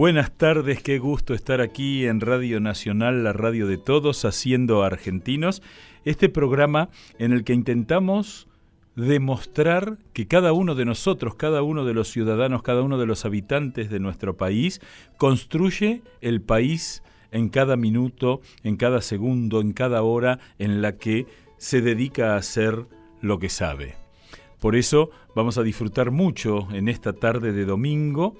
Buenas tardes, qué gusto estar aquí en Radio Nacional, la radio de todos, haciendo argentinos, este programa en el que intentamos demostrar que cada uno de nosotros, cada uno de los ciudadanos, cada uno de los habitantes de nuestro país, construye el país en cada minuto, en cada segundo, en cada hora en la que se dedica a hacer lo que sabe. Por eso vamos a disfrutar mucho en esta tarde de domingo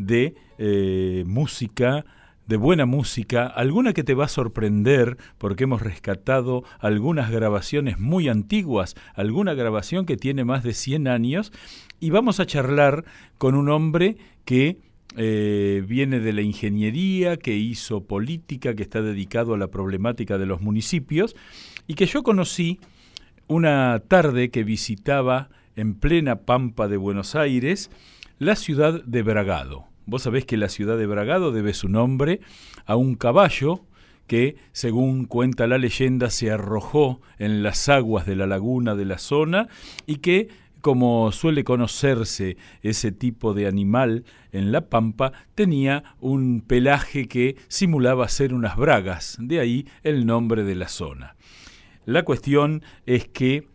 de eh, música, de buena música, alguna que te va a sorprender porque hemos rescatado algunas grabaciones muy antiguas, alguna grabación que tiene más de 100 años, y vamos a charlar con un hombre que eh, viene de la ingeniería, que hizo política, que está dedicado a la problemática de los municipios, y que yo conocí una tarde que visitaba en plena pampa de Buenos Aires la ciudad de Bragado. Vos sabés que la ciudad de Bragado debe su nombre a un caballo que, según cuenta la leyenda, se arrojó en las aguas de la laguna de la zona y que, como suele conocerse ese tipo de animal en la pampa, tenía un pelaje que simulaba ser unas bragas, de ahí el nombre de la zona. La cuestión es que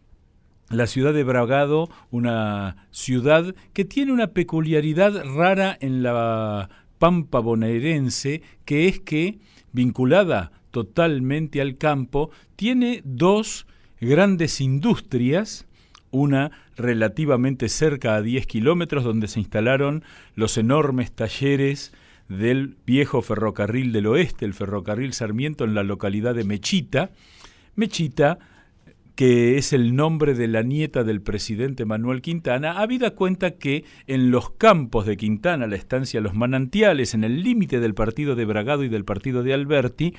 la ciudad de Bragado, una ciudad que tiene una peculiaridad rara en la pampa bonaerense, que es que, vinculada totalmente al campo, tiene dos grandes industrias, una relativamente cerca a 10 kilómetros, donde se instalaron los enormes talleres del viejo ferrocarril del oeste, el ferrocarril Sarmiento, en la localidad de Mechita. Mechita que es el nombre de la nieta del presidente Manuel Quintana, habida cuenta que en los campos de Quintana, la estancia Los Manantiales, en el límite del partido de Bragado y del partido de Alberti,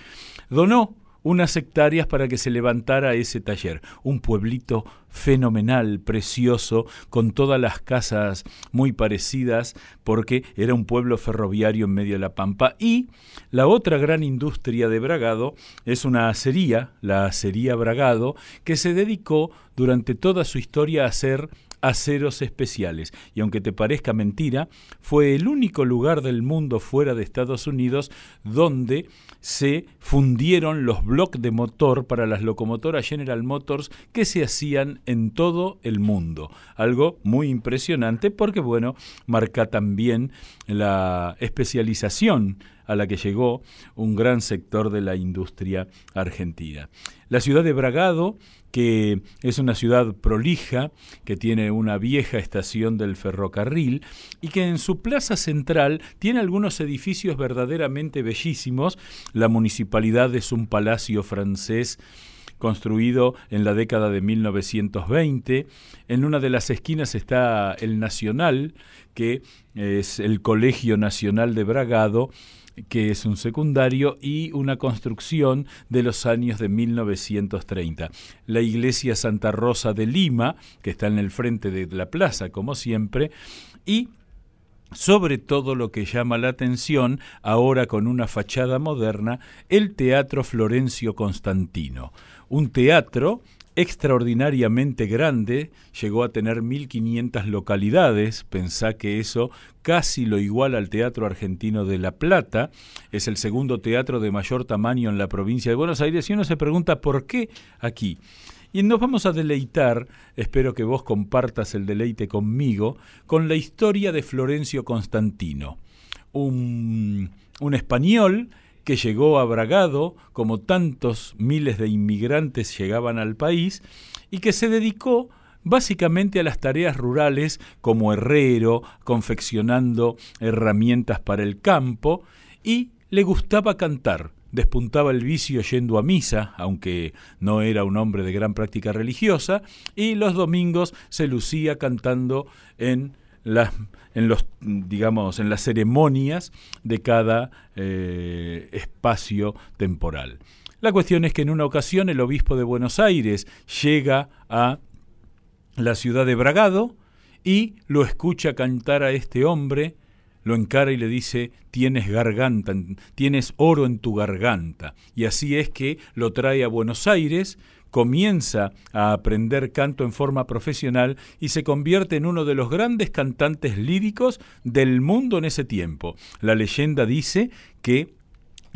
donó unas hectáreas para que se levantara ese taller. Un pueblito fenomenal, precioso, con todas las casas muy parecidas, porque era un pueblo ferroviario en medio de la pampa. Y la otra gran industria de Bragado es una acería, la acería Bragado, que se dedicó durante toda su historia a hacer aceros especiales. Y aunque te parezca mentira, fue el único lugar del mundo fuera de Estados Unidos donde se fundieron los bloques de motor para las locomotoras General Motors que se hacían en todo el mundo. Algo muy impresionante porque, bueno, marca también la especialización a la que llegó un gran sector de la industria argentina. La ciudad de Bragado que es una ciudad prolija, que tiene una vieja estación del ferrocarril y que en su plaza central tiene algunos edificios verdaderamente bellísimos. La municipalidad es un palacio francés construido en la década de 1920. En una de las esquinas está el Nacional, que es el Colegio Nacional de Bragado, que es un secundario, y una construcción de los años de 1930. La iglesia Santa Rosa de Lima, que está en el frente de la plaza, como siempre, y sobre todo lo que llama la atención, ahora con una fachada moderna, el Teatro Florencio Constantino. Un teatro extraordinariamente grande, llegó a tener 1.500 localidades, pensá que eso casi lo igual al Teatro Argentino de La Plata, es el segundo teatro de mayor tamaño en la provincia de Buenos Aires y uno se pregunta por qué aquí. Y nos vamos a deleitar, espero que vos compartas el deleite conmigo, con la historia de Florencio Constantino, un, un español que llegó a Bragado, como tantos miles de inmigrantes llegaban al país, y que se dedicó básicamente a las tareas rurales como herrero, confeccionando herramientas para el campo, y le gustaba cantar. Despuntaba el vicio yendo a misa, aunque no era un hombre de gran práctica religiosa, y los domingos se lucía cantando en en los, digamos, en las ceremonias de cada eh, espacio temporal. La cuestión es que en una ocasión el obispo de Buenos Aires llega a la ciudad de Bragado y lo escucha cantar a este hombre, lo encara y le dice, tienes garganta, tienes oro en tu garganta. Y así es que lo trae a Buenos Aires, comienza a aprender canto en forma profesional y se convierte en uno de los grandes cantantes líricos del mundo en ese tiempo. La leyenda dice que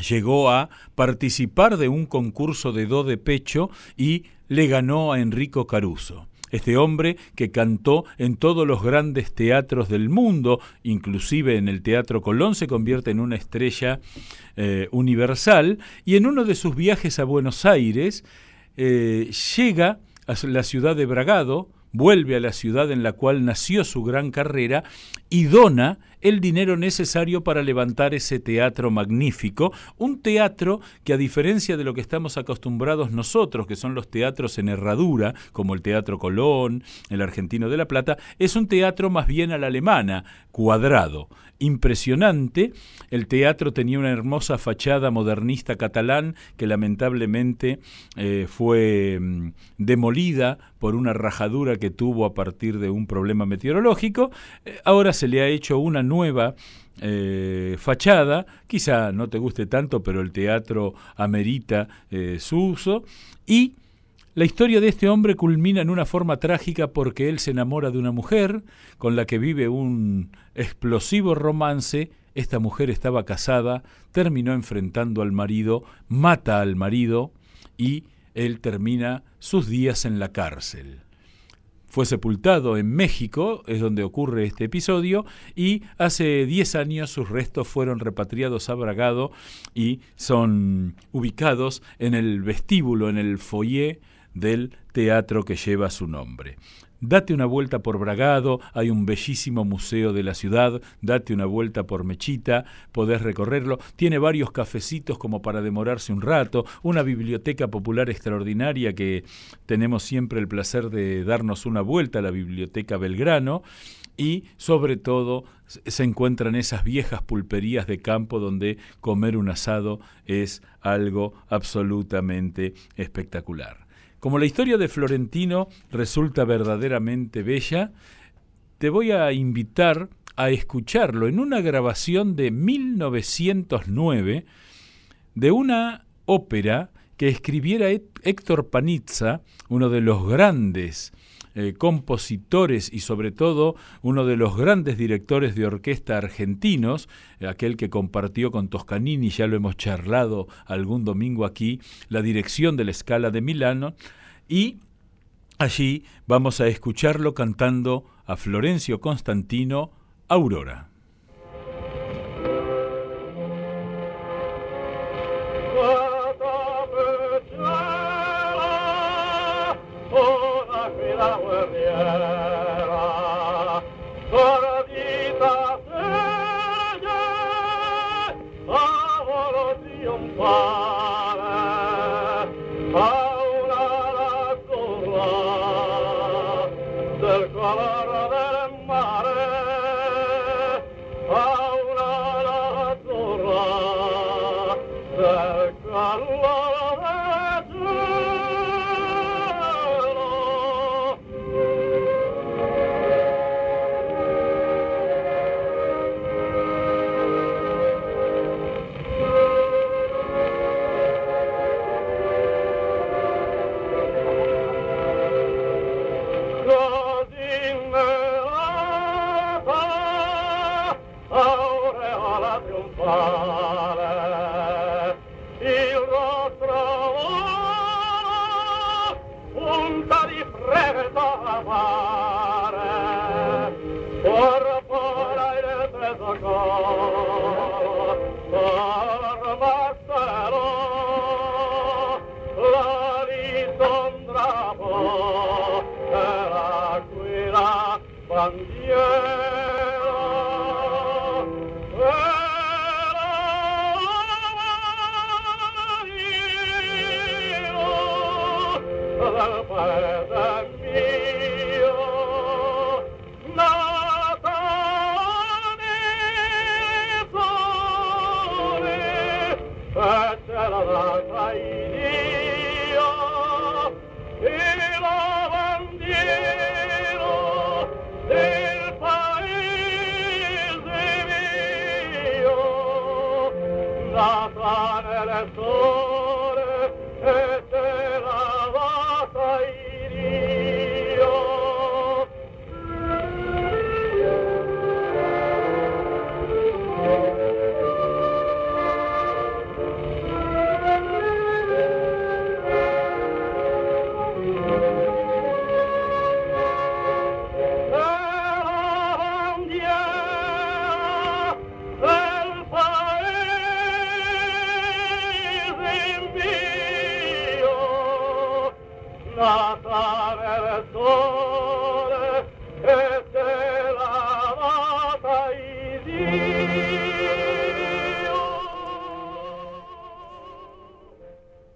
llegó a participar de un concurso de do de pecho y le ganó a Enrico Caruso. Este hombre que cantó en todos los grandes teatros del mundo, inclusive en el Teatro Colón, se convierte en una estrella eh, universal y en uno de sus viajes a Buenos Aires eh, llega a la ciudad de Bragado, vuelve a la ciudad en la cual nació su gran carrera y dona el dinero necesario para levantar ese teatro magnífico, un teatro que a diferencia de lo que estamos acostumbrados nosotros, que son los teatros en herradura, como el Teatro Colón, el Argentino de la Plata, es un teatro más bien a la alemana, cuadrado impresionante. El teatro tenía una hermosa fachada modernista catalán que lamentablemente eh, fue mm, demolida por una rajadura que tuvo a partir de un problema meteorológico. Eh, ahora se le ha hecho una nueva eh, fachada, quizá no te guste tanto, pero el teatro amerita eh, su uso, y la historia de este hombre culmina en una forma trágica porque él se enamora de una mujer con la que vive un explosivo romance, esta mujer estaba casada, terminó enfrentando al marido, mata al marido y él termina sus días en la cárcel fue sepultado en México, es donde ocurre este episodio, y hace 10 años sus restos fueron repatriados a Bragado y son ubicados en el vestíbulo, en el foyer del teatro que lleva su nombre. Date una vuelta por Bragado, hay un bellísimo museo de la ciudad, date una vuelta por Mechita, podés recorrerlo, tiene varios cafecitos como para demorarse un rato, una biblioteca popular extraordinaria que tenemos siempre el placer de darnos una vuelta a la Biblioteca Belgrano, y sobre todo se encuentran esas viejas pulperías de campo donde comer un asado es algo absolutamente espectacular. Como la historia de Florentino resulta verdaderamente bella, te voy a invitar a escucharlo en una grabación de 1909 de una ópera que escribiera Héctor Panizza, uno de los grandes eh, compositores y sobre todo uno de los grandes directores de orquesta argentinos, aquel que compartió con Toscanini, ya lo hemos charlado algún domingo aquí, la dirección de la escala de Milano, y allí vamos a escucharlo cantando a Florencio Constantino Aurora.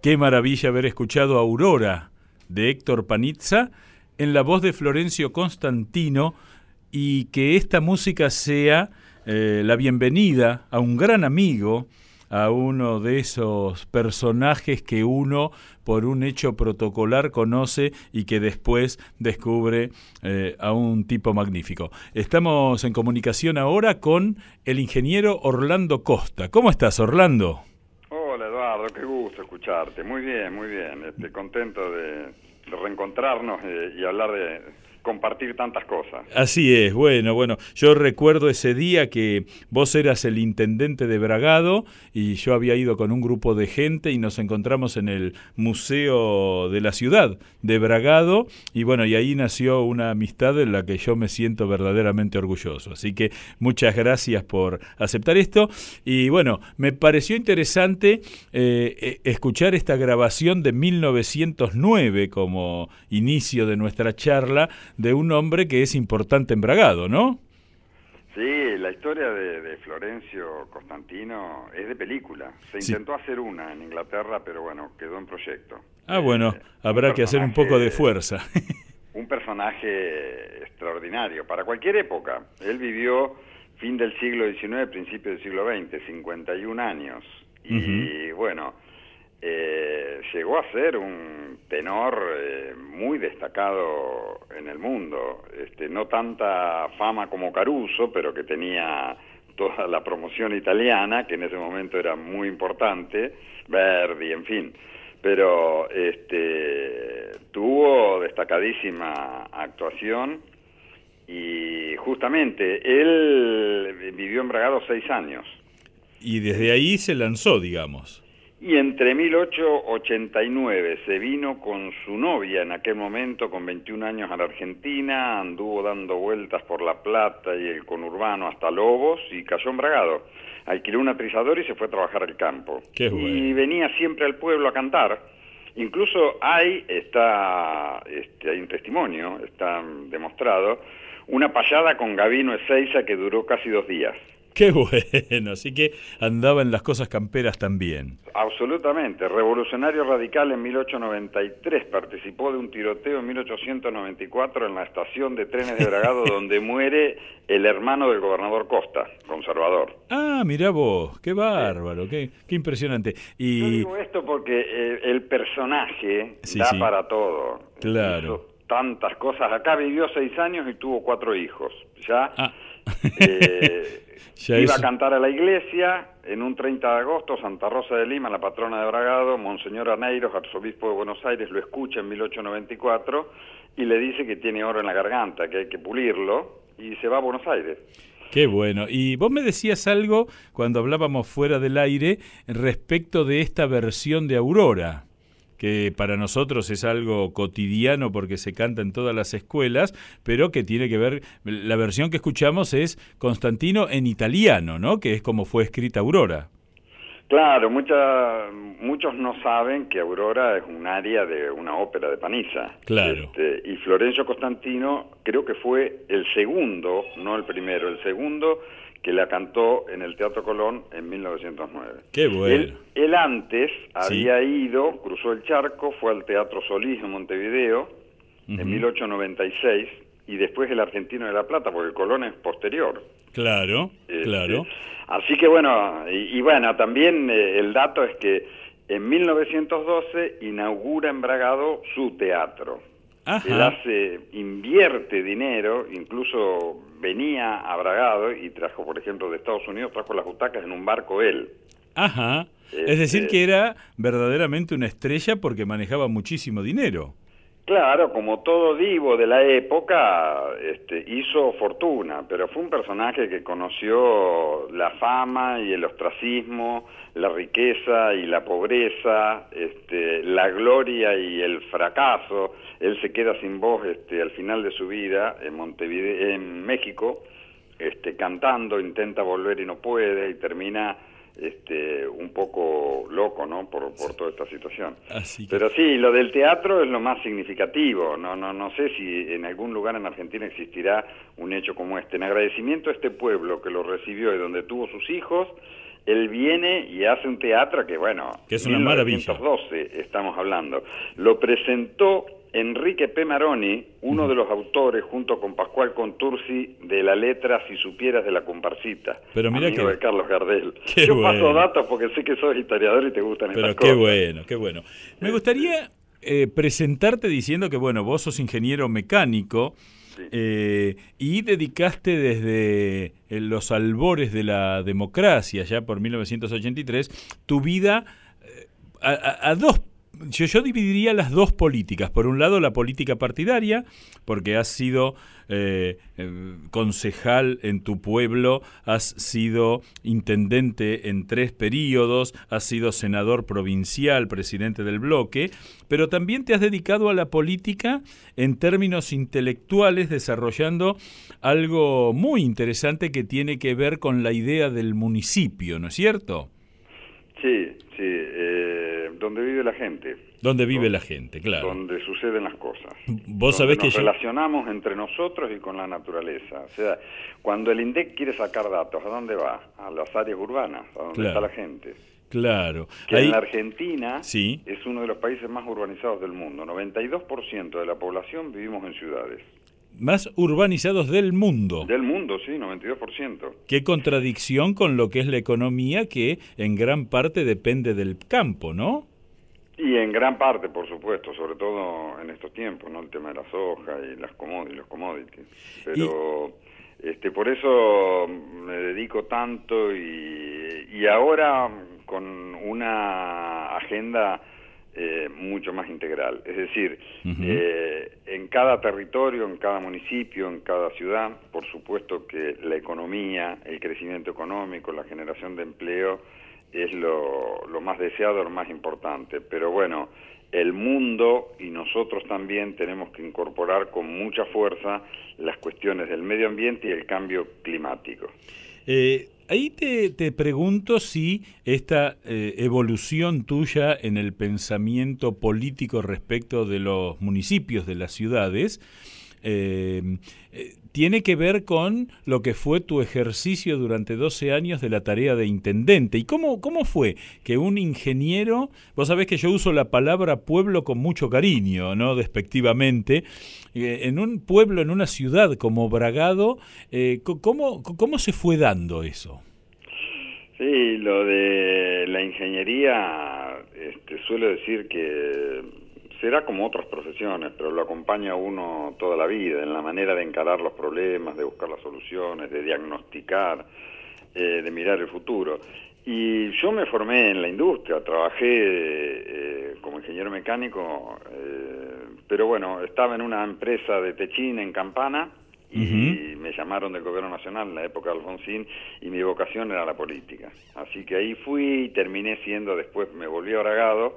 Qué maravilla haber escuchado Aurora de Héctor Panizza en la voz de Florencio Constantino y que esta música sea eh, la bienvenida a un gran amigo, a uno de esos personajes que uno por un hecho protocolar conoce y que después descubre eh, a un tipo magnífico. Estamos en comunicación ahora con el ingeniero Orlando Costa. ¿Cómo estás, Orlando? Qué gusto escucharte. Muy bien, muy bien. Este, contento de, reencontrarnos eh, y hablar de, compartir tantas cosas. Así es, bueno, bueno, yo recuerdo ese día que vos eras el intendente de Bragado y yo había ido con un grupo de gente y nos encontramos en el Museo de la Ciudad de Bragado y bueno, y ahí nació una amistad en la que yo me siento verdaderamente orgulloso. Así que muchas gracias por aceptar esto y bueno, me pareció interesante eh, eh, escuchar esta grabación de 1909 como inicio de nuestra charla de un hombre que es importante en Bragado, ¿no? Sí, la historia de, Florencio Constantino es de película. Se intentó hacer una en Inglaterra, pero bueno, quedó en proyecto. Ah, bueno, eh, habrá que hacer un poco de fuerza. un personaje extraordinario para cualquier época. Él vivió fin del siglo XIX, principio del siglo XX, 51 años. Y bueno, eh, llegó a ser un tenor eh, muy destacado en el mundo. Este, no tanta fama como Caruso, pero que tenía toda la promoción italiana, que en ese momento era muy importante, Verdi, en fin. Pero este, tuvo destacadísima actuación y justamente él vivió en Bragado seis años. Y desde ahí se lanzó, digamos. Y entre 1889 se vino con su novia en aquel momento, con 21 años, a la Argentina, anduvo dando vueltas por La Plata y el conurbano hasta Lobos y cayó embragado. Alquiló un aprisador y se fue a trabajar al campo. Y venía siempre al pueblo a cantar. Incluso hay, está, este, hay un testimonio, está demostrado, una payada con Gavino Ezeiza que duró casi dos días. Qué bueno, así que andaba en las cosas camperas también. Absolutamente, revolucionario radical en 1893, participó de un tiroteo en 1894 en la estación de trenes de Bragado donde muere el hermano del gobernador Costa, conservador. Ah, mira vos, qué bárbaro, qué, qué, impresionante. Y... Yo digo esto porque eh, el personaje da para todo. Claro. tantas cosas. Acá vivió seis años y tuvo cuatro hijos. Ya... Ah. Eh, Iba a cantar a la iglesia en un 30 de agosto, Santa Rosa de Lima, la patrona de Bragado, Monseñor Aneiros, arzobispo de Buenos Aires, lo escucha en 1894 y le dice que tiene oro en la garganta, que hay que pulirlo, y se va a Buenos Aires. Qué bueno. Y vos me decías algo cuando hablábamos fuera del aire respecto de esta versión de Aurora que para nosotros es algo cotidiano porque se canta en todas las escuelas, pero que tiene que ver, la versión que escuchamos es Constantino en italiano, ¿no? Que es como fue escrita Aurora. Claro, mucha, muchos no saben que Aurora es un área de una ópera de Panizza. Claro. Este, y Florencio Constantino creo que fue el segundo, no el primero, el segundo que la cantó en el Teatro Colón en 1909. Qué bueno. Él, antes había ido, cruzó el charco, fue al Teatro Solís en Montevideo en 1896 y después el Argentino de la Plata, porque el Colón es posterior. Claro, este, claro. Así que bueno, y, bueno, también eh, el dato es que en 1912 inaugura en Bragado su teatro. Él hace, invierte dinero, incluso venía a Bragado y trajo, por ejemplo, de Estados Unidos, trajo las butacas en un barco él. Ajá. es decir, este que era verdaderamente una estrella porque manejaba muchísimo dinero. Claro, como todo divo de la época, este, hizo fortuna, pero fue un personaje que conoció la fama y el ostracismo, la riqueza y la pobreza, este, la gloria y el fracaso. Él se queda sin voz este, al final de su vida en Montevideo, en México, este, cantando, intenta volver y no puede, y termina este, un poco loco, ¿no? Por, por toda esta situación. Pero sí, lo del teatro es lo más significativo. No, no, no sé si en algún lugar en Argentina existirá un hecho como este. En agradecimiento a este pueblo que lo recibió y donde tuvo sus hijos, él viene y hace un teatro que, bueno, que es una maravilla. estamos hablando. Lo presentó Enrique P. Maroni, uno de los autores, junto con Pascual Contursi, de la letra Si supieras de la comparsita. Pero mira que... de Carlos Gardel. Yo paso datos porque sé que sos historiador y te gustan Pero estas qué bueno, qué bueno. Me gustaría eh, presentarte diciendo que, bueno, vos sos ingeniero mecánico eh, y dedicaste desde eh, los albores de la democracia, ya por 1983, tu vida a, a dos yo, dividiría las dos políticas. Por un lado, la política partidaria, porque has sido eh, eh, concejal en tu pueblo, has sido intendente en tres periodos, has sido senador provincial, presidente del bloque, pero también te has dedicado a la política en términos intelectuales, desarrollando algo muy interesante que tiene que ver con la idea del municipio, ¿no es cierto? Sí, sí. Eh donde vive la gente. Donde vive la gente, claro. Donde suceden las cosas. Vos sabés que nos relacionamos entre nosotros y con la naturaleza. O sea, cuando el INDEC quiere sacar datos, ¿a dónde va? A las áreas urbanas, a donde está la gente. Claro. Que en la Argentina sí. es uno de los países más urbanizados del mundo. 92% de la población vivimos en ciudades más urbanizados del mundo. Del mundo, sí, 92%. Qué contradicción con lo que es la economía que en gran parte depende del campo, ¿no? Y en gran parte, por supuesto, sobre todo en estos tiempos, ¿no? El tema de la soja y las commodities, los commodities. Pero este por eso me dedico tanto y, y ahora con una agenda eh, mucho más integral. Es decir, eh, en cada territorio, en cada municipio, en cada ciudad, por supuesto que la economía, el crecimiento económico, la generación de empleo es lo, lo más deseado, lo más importante. Pero bueno, el mundo y nosotros también tenemos que incorporar con mucha fuerza las cuestiones del medio ambiente y el cambio climático. Eh, ahí te, te, pregunto si esta eh, evolución tuya en el pensamiento político respecto de los municipios, de las ciudades, eh, tiene que ver con lo que fue tu ejercicio durante 12 años de la tarea de intendente. ¿Y cómo, cómo fue que un ingeniero, vos sabés que yo uso la palabra pueblo con mucho cariño, no despectivamente, eh, en un pueblo, en una ciudad como Bragado, eh, ¿cómo, ¿cómo se fue dando eso? Sí, lo de la ingeniería, este, suelo decir que será como otras profesiones, pero lo acompaña a uno toda la vida en la manera de encarar los problemas, de buscar las soluciones, de diagnosticar, eh, de mirar el futuro. Y yo me formé en la industria, trabajé eh, como ingeniero mecánico, eh, pero bueno, estaba en una empresa de techín en Campana y me llamaron del gobierno nacional en la época de Alfonsín y mi vocación era la política. Así que ahí fui y terminé siendo, después me volví a Bragado,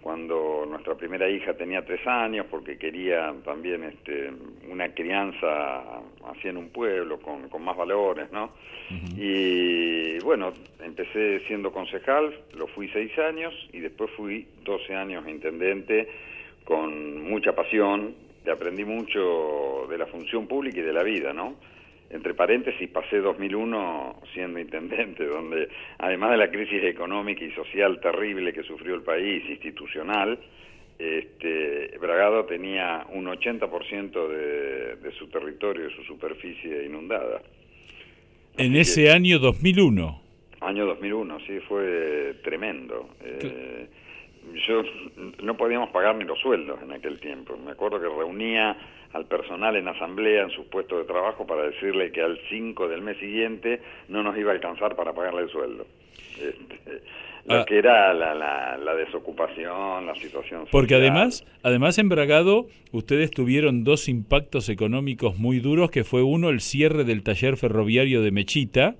cuando nuestra primera hija tenía tres años, porque quería también este, una crianza así en un pueblo, con, con más valores, ¿no? Y bueno, empecé siendo concejal, lo fui seis años y después fui doce años intendente con mucha pasión, aprendí mucho de la función pública y de la vida, ¿no? Entre paréntesis, pasé 2001 siendo intendente, donde además de la crisis económica y social terrible que sufrió el país, institucional, este, Bragado tenía un 80% de, de su territorio, de su superficie inundada. En ese año 2001. Año 2001, sí, fue tremendo. Eh, yo no podíamos pagar ni los sueldos en aquel tiempo. Me acuerdo que reunía al personal en asamblea en sus puestos de trabajo para decirle que al 5 del mes siguiente no nos iba a alcanzar para pagarle el sueldo. Este, lo ah. que era la, la, desocupación, la situación social. Porque además, además en Bragado ustedes tuvieron dos impactos económicos muy duros, que fue uno el cierre del taller ferroviario de Mechita,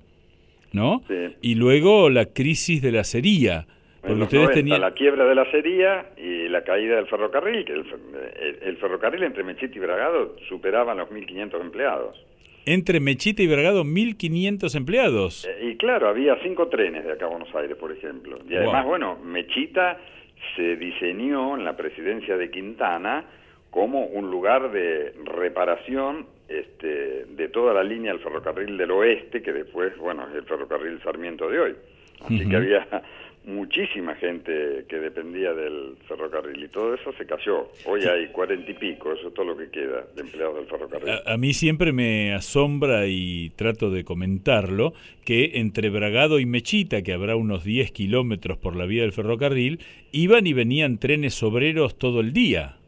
¿no? Y luego la crisis de la acería porque ustedes tenían... La quiebra de la acería y la caída del ferrocarril, que el, ferrocarril entre Mechita y Bragado superaba los 1.500 empleados. Entre Mechita y Bragado, 1.500 empleados. Eh, y claro, había cinco trenes de acá a Buenos Aires, por ejemplo. Y además, bueno, Mechita se diseñó en la presidencia de Quintana como un lugar de reparación este, de toda la línea del ferrocarril del oeste, que después, bueno, es el ferrocarril Sarmiento de hoy. Así que había muchísima gente que dependía del ferrocarril y todo eso se cayó. Hoy hay cuarenta y pico, eso es todo lo que queda de empleados del ferrocarril. A, mí siempre me asombra y trato de comentarlo que entre Bragado y Mechita, que habrá unos 10 kilómetros por la vía del ferrocarril, iban y venían trenes obreros todo el día.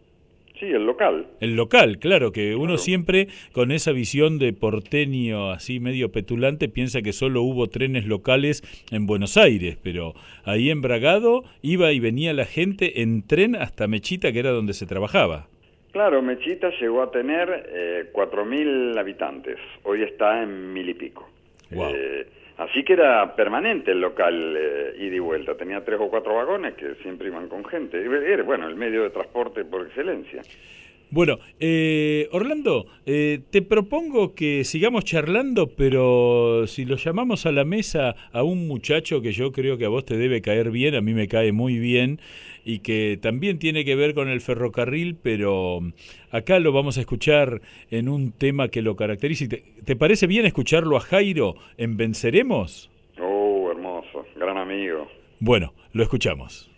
Sí, el local. El local, claro, que uno siempre con esa visión de porteño así medio petulante piensa que solo hubo trenes locales en Buenos Aires, pero ahí en Bragado iba y venía la gente en tren hasta Mechita, que era donde se trabajaba. Claro, Mechita llegó a tener eh, 4.000 habitantes, hoy está en mil y pico. Eh, así que era permanente el local eh, ida y vuelta, tenía tres o cuatro vagones que siempre iban con gente. Era, bueno, el medio de transporte por excelencia. Bueno, eh, Orlando, eh, te propongo que sigamos charlando, pero si lo llamamos a la mesa a un muchacho que yo creo que a vos te debe caer bien, a mí me cae muy bien, y que también tiene que ver con el ferrocarril, pero acá lo vamos a escuchar en un tema que lo caracteriza. ¿Te, te parece bien escucharlo a Jairo en Venceremos? Oh, hermoso, gran amigo. Bueno, lo escuchamos.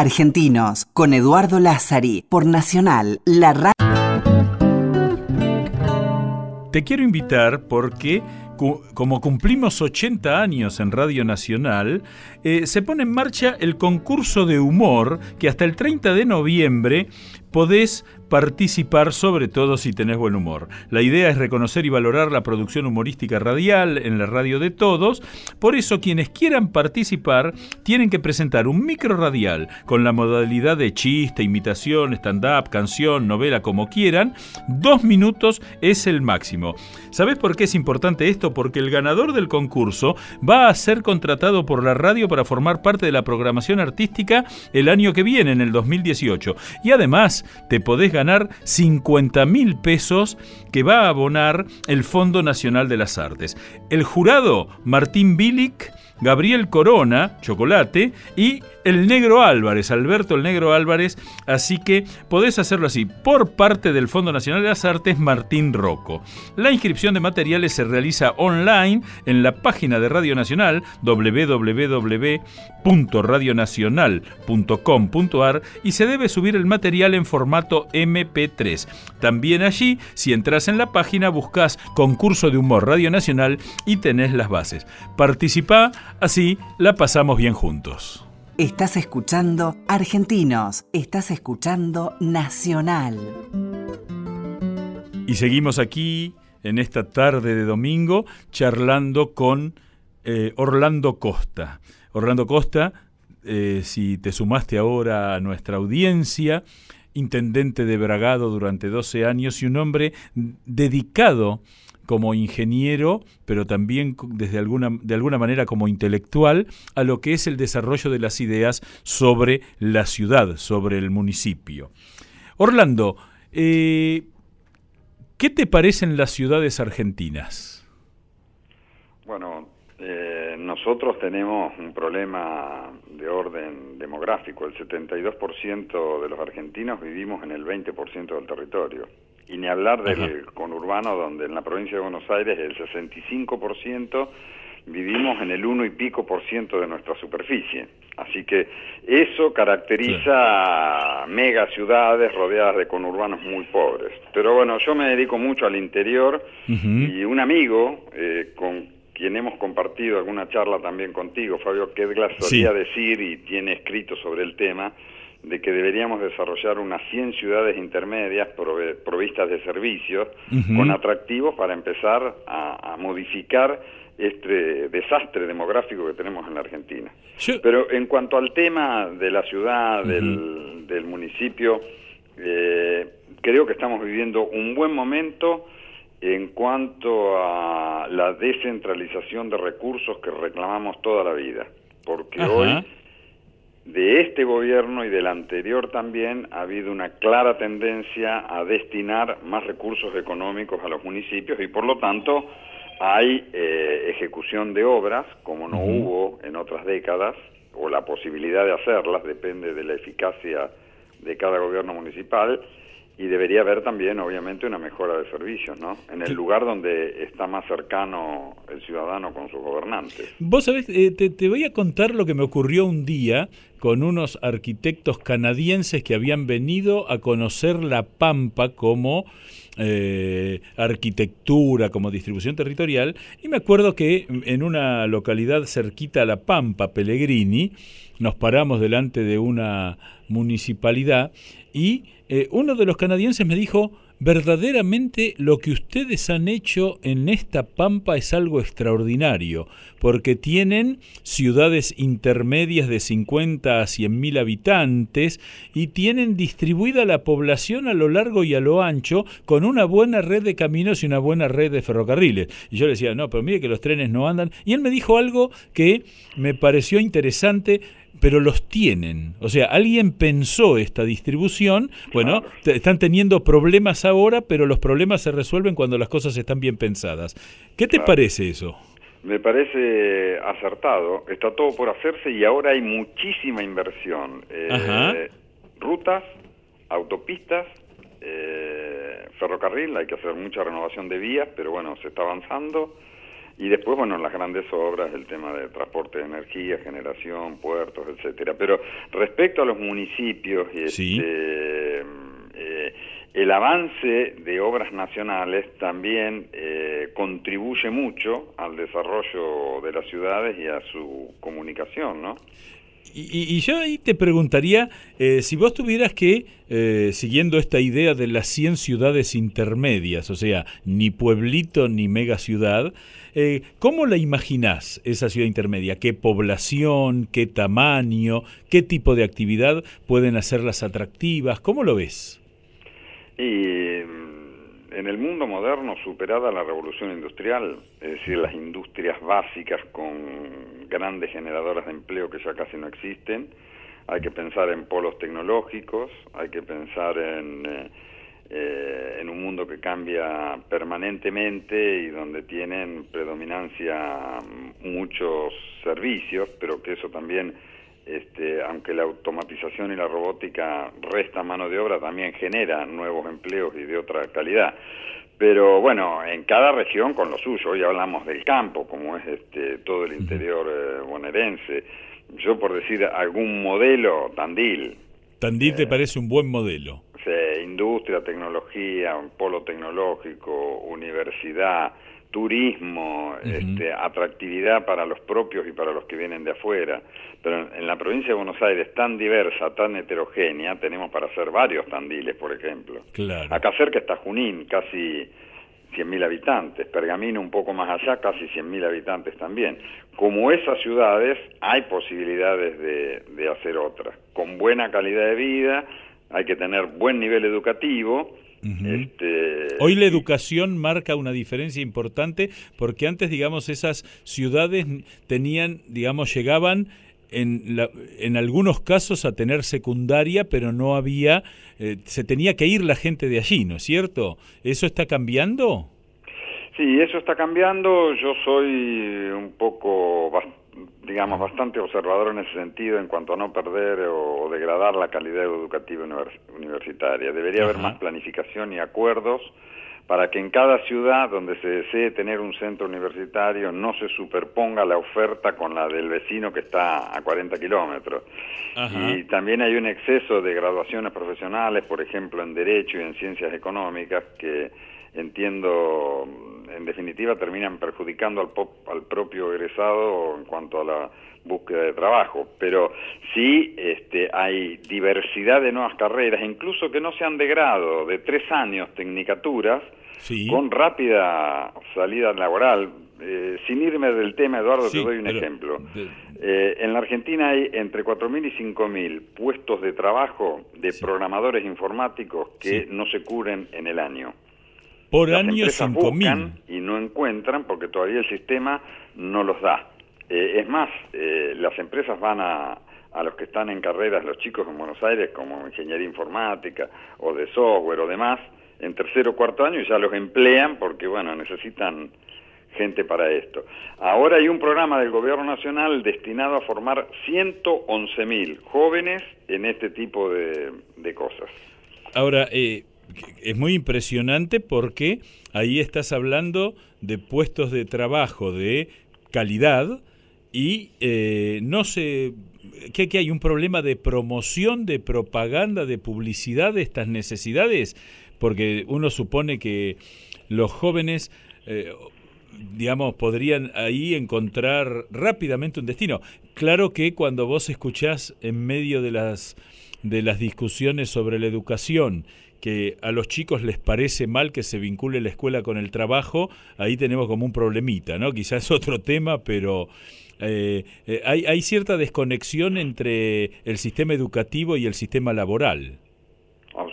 Argentinos, con Eduardo Lázari, por Nacional, la radio. Te quiero invitar porque como cumplimos 80 años en Radio Nacional, eh, se pone en marcha el concurso de humor que hasta el 30 de noviembre podés participar sobre todo si tenés buen humor. La idea es reconocer y valorar la producción humorística radial en la radio de todos, por eso quienes quieran participar tienen que presentar un micro radial con la modalidad de chiste, imitación, stand-up, canción, novela, como quieran. Dos minutos es el máximo. ¿Sabés por qué es importante esto? Porque el ganador del concurso va a ser contratado por la radio para formar parte de la programación artística el año que viene, en el 2018. Y además te podés ganar 50 mil pesos que va a abonar el Fondo Nacional de las Artes. El jurado, Martín Bilic, Gabriel Corona, Chocolate, y el Negro Álvarez, Alberto el Negro Álvarez, así que podés hacerlo así, por parte del Fondo Nacional de las Artes Martín Rocco. La inscripción de materiales se realiza online en la página de Radio Nacional www.radionacional.com.ar y se debe subir el material en formato MP3. También allí, si entras en la página, buscas concurso de humor Radio Nacional y tenés las bases. Participa, así la pasamos bien juntos. Estás escuchando Argentinos, estás escuchando Nacional. Y seguimos aquí en esta tarde de domingo charlando con eh, Orlando Costa. Orlando Costa, eh, si te sumaste ahora a nuestra audiencia, intendente de Bragado durante 12 años y un hombre dedicado como ingeniero, pero también desde alguna, de alguna manera como intelectual, a lo que es el desarrollo de las ideas sobre la ciudad, sobre el municipio. Orlando, eh, ¿qué te parecen las ciudades argentinas? Bueno, eh, nosotros tenemos un problema de orden demográfico. El 72% de los argentinos vivimos en el 20% del territorio. Y ni hablar del conurbano, donde en la provincia de Buenos Aires el 65% vivimos en el 1 y pico por ciento de nuestra superficie. Así que eso caracteriza mega ciudades rodeadas de conurbanos muy pobres. Pero bueno, yo me dedico mucho al interior y un amigo eh, con quien hemos compartido alguna charla también contigo, Fabio Kedglas, solía decir y tiene escrito sobre el tema, de que deberíamos desarrollar unas 100 ciudades intermedias provistas de servicios con atractivos para empezar a, modificar este desastre demográfico que tenemos en la Argentina. Pero en cuanto al tema de la ciudad, del, municipio, eh, creo que estamos viviendo un buen momento en cuanto a la descentralización de recursos que reclamamos toda la vida, porque hoy de este gobierno y del anterior también ha habido una clara tendencia a destinar más recursos económicos a los municipios y por lo tanto hay eh, ejecución de obras como no hubo en otras décadas o la posibilidad de hacerlas depende de la eficacia de cada gobierno municipal y debería haber también, obviamente, una mejora de servicios, ¿no? En el lugar donde está más cercano el ciudadano con sus gobernantes. Vos sabés, eh, te, voy a contar lo que me ocurrió un día con unos arquitectos canadienses que habían venido a conocer La Pampa como eh, arquitectura, como distribución territorial, y me acuerdo que en una localidad cerquita a La Pampa, Pellegrini, nos paramos delante de una municipalidad y eh, uno de los canadienses me dijo, verdaderamente lo que ustedes han hecho en esta pampa es algo extraordinario, porque tienen ciudades intermedias de 50 a 100 mil habitantes y tienen distribuida la población a lo largo y a lo ancho con una buena red de caminos y una buena red de ferrocarriles. Y yo le decía, no, pero mire que los trenes no andan. Y él me dijo algo que me pareció interesante pero los tienen. O sea, alguien pensó esta distribución. Bueno, están teniendo problemas ahora, pero los problemas se resuelven cuando las cosas están bien pensadas. ¿Qué te parece eso? Me parece acertado. Está todo por hacerse y ahora hay muchísima inversión. Eh, rutas, autopistas, eh, ferrocarril, hay que hacer mucha renovación de vías, pero bueno, se está avanzando y después, bueno, las grandes obras, el tema de transporte de energía, generación, puertos, etcétera. Pero respecto a los municipios, este, eh, el avance de obras nacionales también eh, contribuye mucho al desarrollo de las ciudades y a su comunicación, ¿no? Y, yo ahí te preguntaría, eh, si vos tuvieras que, eh, siguiendo esta idea de las 100 ciudades intermedias, o sea, ni pueblito ni mega ciudad, eh, ¿cómo la imaginás esa ciudad intermedia? ¿Qué población, qué tamaño, qué tipo de actividad pueden hacerlas atractivas? ¿Cómo lo ves? Y en el mundo moderno, superada la revolución industrial, es decir, las industrias básicas con grandes generadoras de empleo que ya casi no existen, hay que pensar en polos tecnológicos, hay que pensar en, eh, eh, en un mundo que cambia permanentemente y donde tienen predominancia muchos servicios, pero que eso también este, aunque la automatización y la robótica resta mano de obra, también genera nuevos empleos y de otra calidad. Pero bueno, en cada región con lo suyo. Hoy hablamos del campo, como es este, todo el interior eh, bonaerense. Yo por decir algún modelo, Tandil. Tandil te eh, parece un buen modelo. Sí, industria, tecnología, un polo tecnológico, universidad, turismo, este, atractividad para los propios y para los que vienen de afuera. Pero en, la provincia de Buenos Aires, tan diversa, tan heterogénea, tenemos para hacer varios tandiles, por ejemplo. Claro. Acá cerca está Junín, casi 100.000 habitantes, Pergamino un poco más allá, casi 100.000 habitantes también. Como esas ciudades, hay posibilidades de, de hacer otras, con buena calidad de vida, hay que tener buen nivel educativo, este, Hoy la educación marca una diferencia importante porque antes, digamos, esas ciudades tenían, digamos, llegaban en, en algunos casos a tener secundaria, pero no había, eh, se tenía que ir la gente de allí, ¿no es cierto? ¿Eso está cambiando? Sí, eso está cambiando. Yo soy un poco digamos, bastante observador en ese sentido en cuanto a no perder o, degradar la calidad educativa universitaria. Debería haber más planificación y acuerdos para que en cada ciudad donde se desee tener un centro universitario no se superponga la oferta con la del vecino que está a 40 kilómetros. Y también hay un exceso de graduaciones profesionales, por ejemplo, en Derecho y en Ciencias Económicas, que entiendo, en definitiva, terminan perjudicando al, al propio egresado en cuanto a la búsqueda de trabajo. Pero sí este, hay diversidad de nuevas carreras, incluso que no sean de grado, de tres años, tecnicaturas, con rápida salida laboral. Eh, sin irme del tema, Eduardo, te doy un ejemplo. Eh, en la Argentina hay entre 4.000 y 5.000 puestos de trabajo de programadores informáticos que no se cubren en el año. Por año 5.000. Y no encuentran porque todavía el sistema no los da. Eh, es más, eh, las empresas van a, a los que están en carreras, los chicos en Buenos Aires, como ingeniería informática o de software o demás, en tercero o cuarto año ya los emplean porque, bueno, necesitan gente para esto. Ahora hay un programa del Gobierno Nacional destinado a formar 111.000 jóvenes en este tipo de, de cosas. Ahora, eh, es muy impresionante porque ahí estás hablando de puestos de trabajo de calidad y eh, no sé, ¿qué, que hay un problema de promoción, de propaganda, de publicidad de estas necesidades? Porque uno supone que los jóvenes... Eh, digamos, podrían ahí encontrar rápidamente un destino. Claro que cuando vos escuchás en medio de las, de las discusiones sobre la educación que a los chicos les parece mal que se vincule la escuela con el trabajo, ahí tenemos como un problemita, ¿no? Quizás otro tema, pero eh, eh, hay, hay cierta desconexión entre el sistema educativo y el sistema laboral.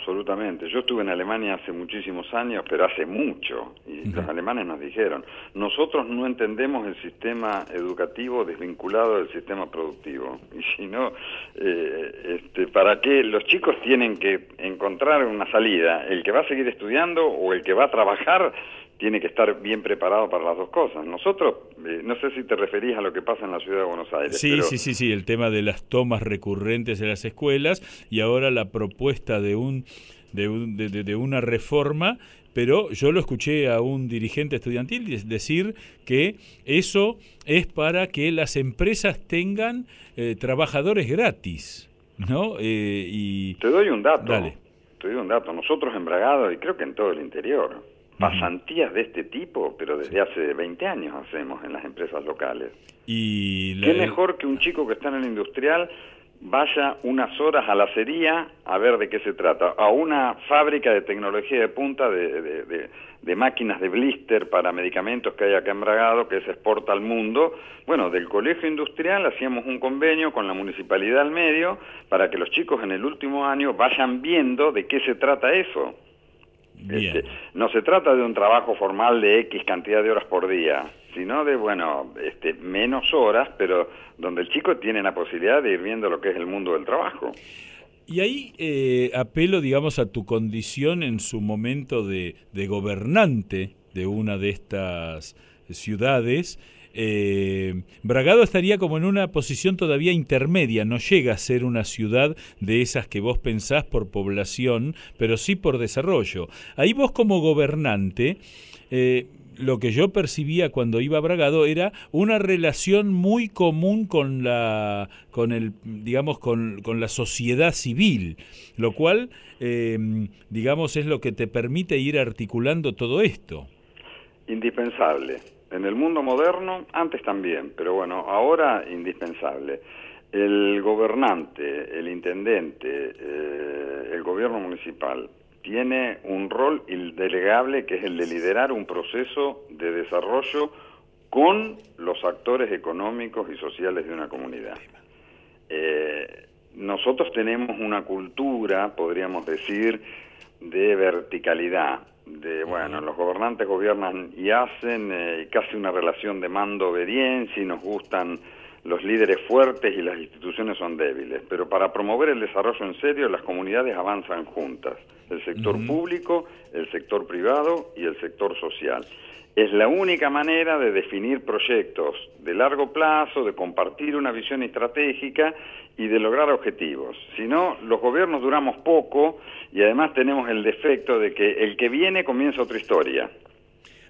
Absolutamente. Yo estuve en Alemania hace muchísimos años, pero hace mucho, y los alemanes nos dijeron, nosotros no entendemos el sistema educativo desvinculado del sistema productivo. Y si no, eh, este, ¿para qué? Los chicos tienen que encontrar una salida, el que va a seguir estudiando o el que va a trabajar tiene que estar bien preparado para las dos cosas. Nosotros, eh, no sé si te referís a lo que pasa en la ciudad de Buenos Aires. Sí, sí, sí, sí, el tema de las tomas recurrentes de las escuelas y ahora la propuesta de un de, un, de, una reforma pero yo lo escuché a un dirigente estudiantil decir que eso es para que las empresas tengan eh, trabajadores gratis, ¿no? Eh, y... Te doy un dato. Te doy un dato. Nosotros en Bragado, y creo que en todo el interior, pasantías de este tipo, pero desde hace 20 años hacemos en las empresas locales. Y ¿Qué mejor que un chico que está en el industrial vaya unas horas a la acería a ver de qué se trata, a una fábrica de tecnología de punta de, de, máquinas de blister para medicamentos que hay acá en Bragado, que se exporta al mundo. Bueno, del colegio industrial hacíamos un convenio con la municipalidad al medio para que los chicos en el último año vayan viendo de qué se trata eso. Este, no se trata de un trabajo formal de X cantidad de horas por día, sino de, bueno, este, menos horas, pero donde el chico tiene la posibilidad de ir viendo lo que es el mundo del trabajo. Y ahí eh, apelo, digamos, a tu condición en su momento de, de gobernante de una de estas ciudades, eh, Bragado estaría como en una posición todavía intermedia, no llega a ser una ciudad de esas que vos pensás por población, pero sí por desarrollo. Ahí vos como gobernante, eh, lo que yo percibía cuando iba a Bragado era una relación muy común con la con el digamos con, la sociedad civil lo cual eh, digamos es lo que te permite ir articulando todo esto indispensable en el mundo moderno, antes también, pero bueno, ahora indispensable. El gobernante, el intendente, eh, el gobierno municipal tiene un rol indelegable que es el de liderar un proceso de desarrollo con los actores económicos y sociales de una comunidad. Eh, nosotros tenemos una cultura, podríamos decir, de verticalidad de, bueno, los gobernantes gobiernan y hacen eh, casi una relación de mando-obediencia y nos gustan los líderes fuertes y las instituciones son débiles. Pero para promover el desarrollo en serio, las comunidades avanzan juntas, el sector público, el sector privado y el sector social. Es la única manera de definir proyectos de largo plazo, de compartir una visión estratégica y de lograr objetivos. Si no, los gobiernos duramos poco y además tenemos el defecto de que el que viene comienza otra historia.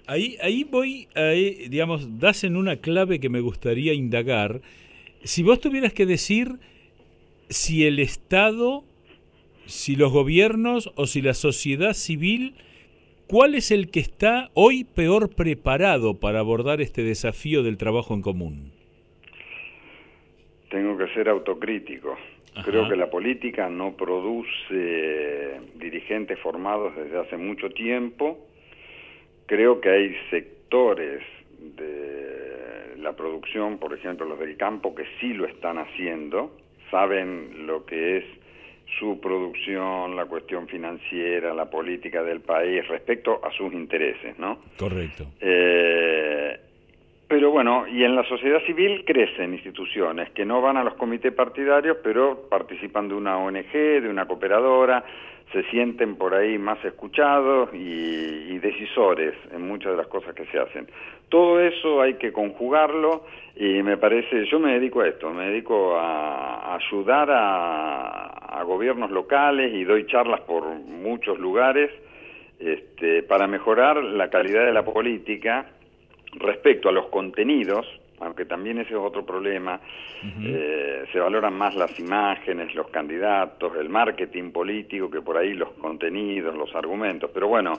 Ahí, ahí voy, digamos, das en una clave que me gustaría indagar. Si vos tuvieras que decir si el Estado, si los gobiernos o si la sociedad civil ¿Cuál es el que está hoy peor preparado para abordar este desafío del trabajo en común? Tengo que ser autocrítico. Creo que la política no produce dirigentes formados desde hace mucho tiempo. Creo que hay sectores de la producción, por ejemplo los del campo, que sí lo están haciendo, saben lo que es su producción, la cuestión financiera, la política del país respecto a sus intereses, ¿no? Correcto. Eh, pero bueno, y en la sociedad civil crecen instituciones que no van a los comités partidarios, pero participan de una ONG, de una cooperadora, se sienten por ahí más escuchados y, decisores en muchas de las cosas que se hacen. Todo eso hay que conjugarlo y me parece, yo me dedico a esto, me dedico a, ayudar a, gobiernos locales y doy charlas por muchos lugares este, para mejorar la calidad de la política respecto a los contenidos, aunque también ese es otro problema, eh, se valoran más las imágenes, los candidatos, el marketing político que por ahí los contenidos, los argumentos. Pero bueno,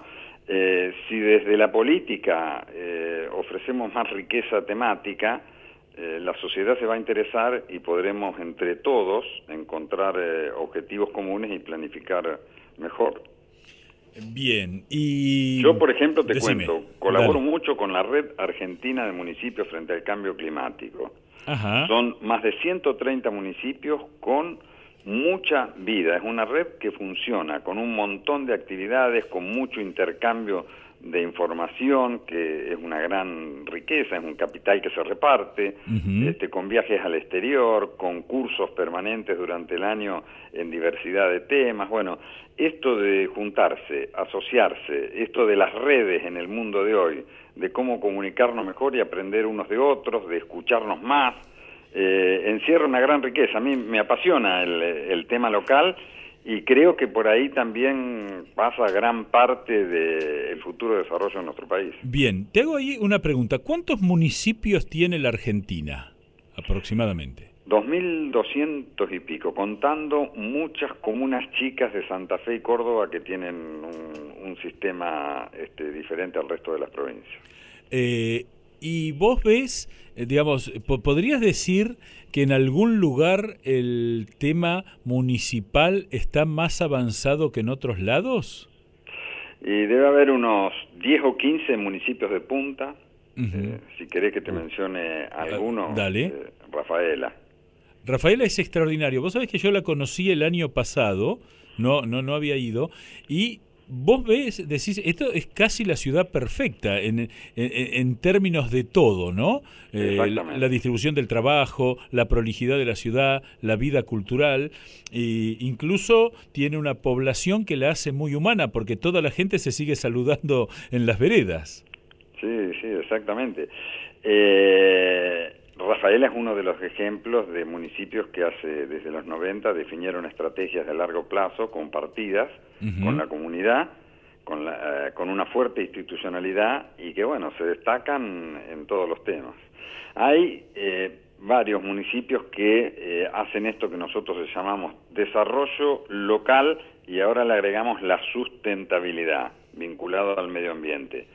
eh, si desde la política eh, ofrecemos más riqueza temática, la sociedad se va a interesar y podremos entre todos encontrar objetivos comunes y planificar mejor. Bien, y... Yo, por ejemplo, te cuento, colaboro mucho con la Red Argentina de Municipios frente al Cambio Climático. Son más de 130 municipios con mucha vida, es una red que funciona con un montón de actividades, con mucho intercambio de información, que es una gran riqueza, es un capital que se reparte, este, con viajes al exterior, con cursos permanentes durante el año en diversidad de temas. Bueno, esto de juntarse, asociarse, esto de las redes en el mundo de hoy, de cómo comunicarnos mejor y aprender unos de otros, de escucharnos más, eh, encierra una gran riqueza. A mí me apasiona el, tema local y creo que por ahí también pasa gran parte del futuro desarrollo de nuestro país. Bien, te hago ahí una pregunta. ¿Cuántos municipios tiene la Argentina aproximadamente? 2.200 y pico, contando muchas comunas chicas de Santa Fe y Córdoba que tienen un, sistema este, diferente al resto de las provincias. Eh, y vos ves eh, digamos, ¿podrías decir que en algún lugar el tema municipal está más avanzado que en otros lados? Y debe haber unos 10 o 15 municipios de punta. Eh, si querés que te mencione alguno, Dale. Eh, Rafaela. Rafaela es extraordinario. Vos sabés que yo la conocí el año pasado, no, no, no había ido, y vos ves, decís, esto es casi la ciudad perfecta en, en, términos de todo, ¿no? Eh, la distribución del trabajo, la prolijidad de la ciudad, la vida cultural, e incluso tiene una población que la hace muy humana, porque toda la gente se sigue saludando en las veredas. Sí, sí, exactamente. Eh, Rafaela es uno de los ejemplos de municipios que hace desde los 90 definieron estrategias de largo plazo compartidas con la comunidad, con, la, eh, con una fuerte institucionalidad y que, bueno, se destacan en todos los temas. Hay eh, varios municipios que eh, hacen esto que nosotros llamamos desarrollo local y ahora le agregamos la sustentabilidad vinculado al medio ambiente.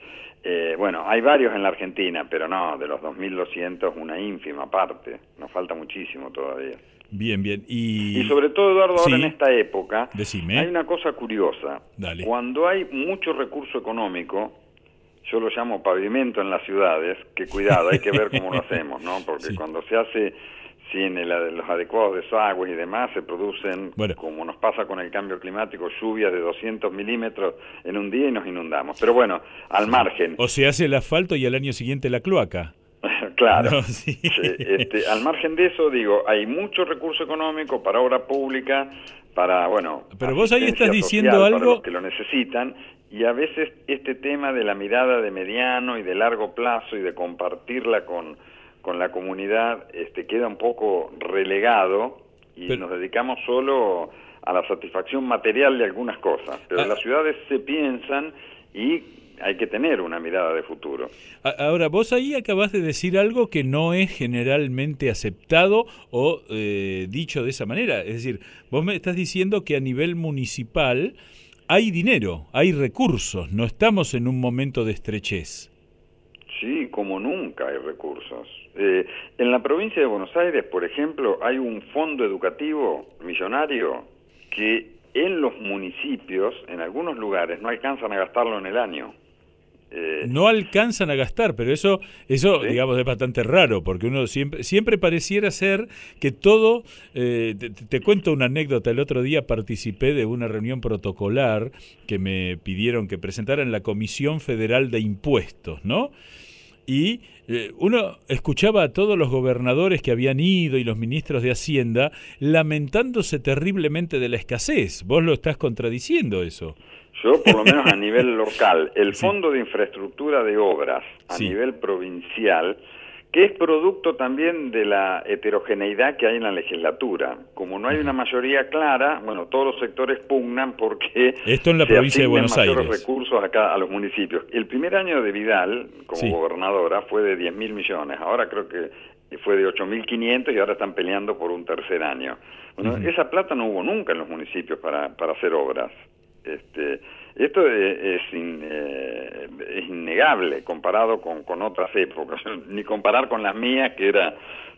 Eh, bueno, hay varios en la Argentina, pero no, de los 2.200 una ínfima parte, nos falta muchísimo todavía. Bien, bien. Y, y sobre todo, Eduardo, ahora en esta época, Decime. hay una cosa curiosa. Dale. Cuando hay mucho recurso económico, yo lo llamo pavimento en las ciudades, que cuidado, hay que ver cómo lo hacemos, ¿no? Porque cuando se hace sin los adecuados desagües y demás, se producen, como nos pasa con el cambio climático, lluvias de 200 milímetros en un día y nos inundamos. Pero bueno, al margen. O se hace el asfalto y al año siguiente la cloaca. claro. este, al margen de eso, digo, hay mucho recurso económico para obra pública, para, bueno... Pero vos ahí estás diciendo algo... que lo necesitan, y a veces este tema de la mirada de mediano y de largo plazo y de compartirla con con la comunidad este, queda un poco relegado y nos dedicamos solo a la satisfacción material de algunas cosas. Pero ah. las ciudades se piensan y hay que tener una mirada de futuro. Ahora, vos ahí acabas de decir algo que no es generalmente aceptado o eh, dicho de esa manera. Es decir, vos me estás diciendo que a nivel municipal hay dinero, hay recursos, no estamos en un momento de estrechez. Sí, como nunca hay recursos. Eh, en la provincia de Buenos Aires, por ejemplo, hay un fondo educativo millonario que en los municipios, en algunos lugares, no alcanzan a gastarlo en el año. Eh, no alcanzan a gastar, pero eso, eso digamos, es bastante raro, porque uno siempre, siempre pareciera ser que todo, eh, te, cuento una anécdota, el otro día participé de una reunión protocolar que me pidieron que presentara en la Comisión Federal de Impuestos, ¿no? Y eh, uno escuchaba a todos los gobernadores que habían ido y los ministros de Hacienda lamentándose terriblemente de la escasez. Vos lo estás contradiciendo eso. Yo, por lo menos a nivel local, el Fondo de Infraestructura de Obras a nivel provincial que es producto también de la heterogeneidad que hay en la legislatura. Como no hay una mayoría clara, bueno, todos los sectores pugnan porque esto en la provincia de Buenos Aires recursos acá a los municipios. El primer año de Vidal como gobernadora fue de 10 mil millones, ahora creo que fue de 8.500 y ahora están peleando por un tercer año. Bueno, esa plata no hubo nunca en los municipios para, para hacer obras. Este, esto es, eh, es, innegable comparado con, con otras épocas, ni comparar con las mías, que era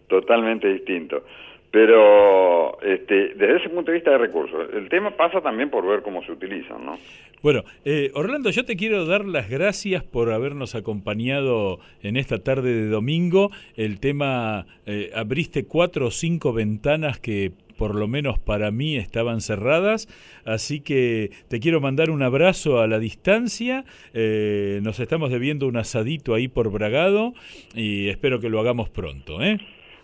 totalmente distinto. Pero este, desde ese punto de vista de recursos, el tema pasa también por ver cómo se utilizan, ¿no? Bueno, eh, Orlando, yo te quiero dar las gracias por habernos acompañado en esta tarde de domingo. El tema, eh, abriste cuatro o cinco ventanas que por lo menos para mí, estaban cerradas. Así que te quiero mandar un abrazo a la distancia. Eh, nos estamos debiendo un asadito ahí por Bragado y espero que lo hagamos pronto. ¿eh?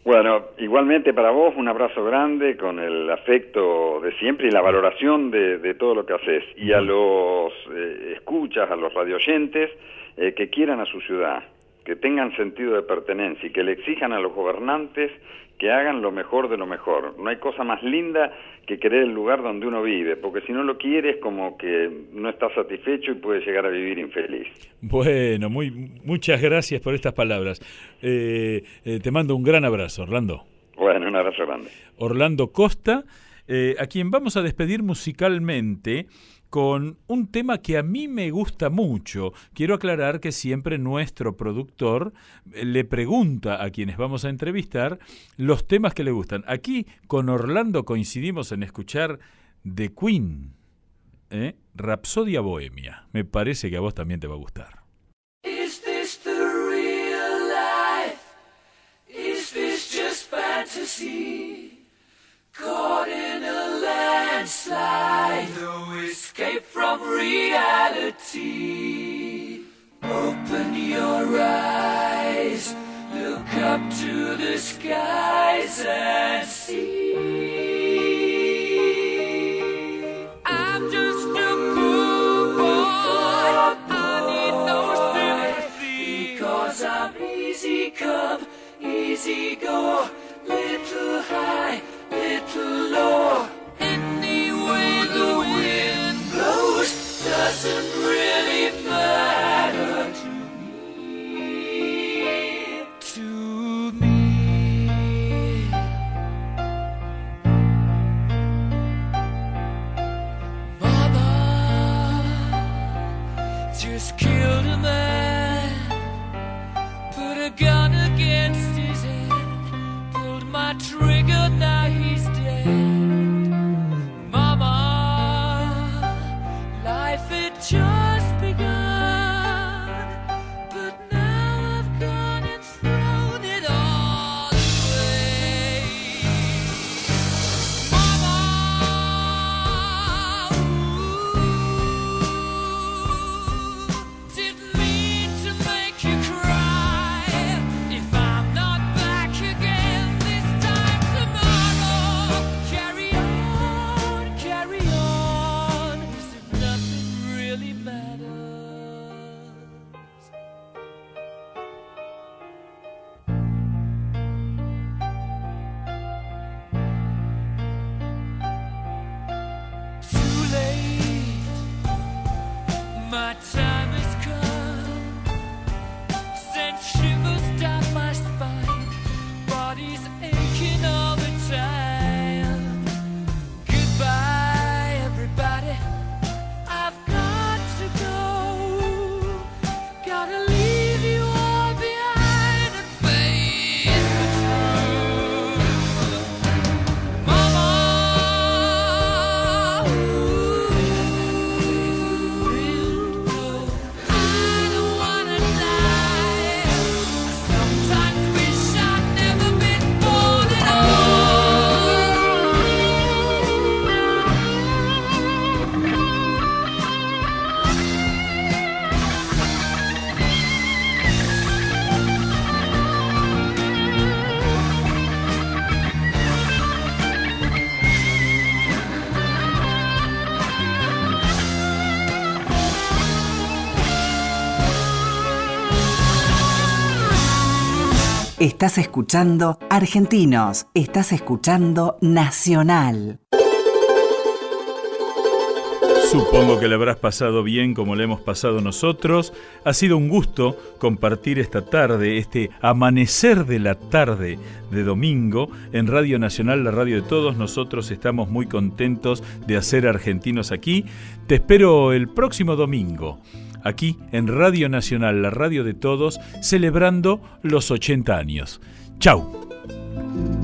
Bueno, igualmente para vos un abrazo grande con el afecto de siempre y la valoración de, todo lo que haces. Y a los eh, escuchas, a los radioyentes eh, que quieran a su ciudad, que tengan sentido de pertenencia y que le exijan a los gobernantes que hagan lo mejor de lo mejor. No hay cosa más linda que querer el lugar donde uno vive, porque si no lo quieres como que no estás satisfecho y puedes llegar a vivir infeliz. Bueno, muy, muchas gracias por estas palabras. Eh, eh, te mando un gran abrazo, Orlando. Bueno, un abrazo grande. Orlando Costa, eh, a quien vamos a despedir musicalmente con un tema que a mí me gusta mucho. Quiero aclarar que siempre nuestro productor eh, le pregunta a quienes vamos a entrevistar los temas que le gustan. Aquí con Orlando coincidimos en escuchar The Queen, ¿eh? Rapsodia Bohemia. Me parece que a vos también te va a gustar. Landslide, no escape from reality. Open your eyes, look up to the skies and see. I'm just a poor boy, I need no sympathy, because I'm easy come, easy go, Estás escuchando Argentinos, estás escuchando Nacional. Supongo que le habrás pasado bien como le hemos pasado nosotros. Ha sido un gusto compartir esta tarde, este amanecer de la tarde de domingo en Radio Nacional, la radio de todos. Nosotros estamos muy contentos de hacer argentinos aquí. Te espero el próximo domingo aquí en Radio Nacional, la radio de todos, celebrando los 80 años. ¡Chao!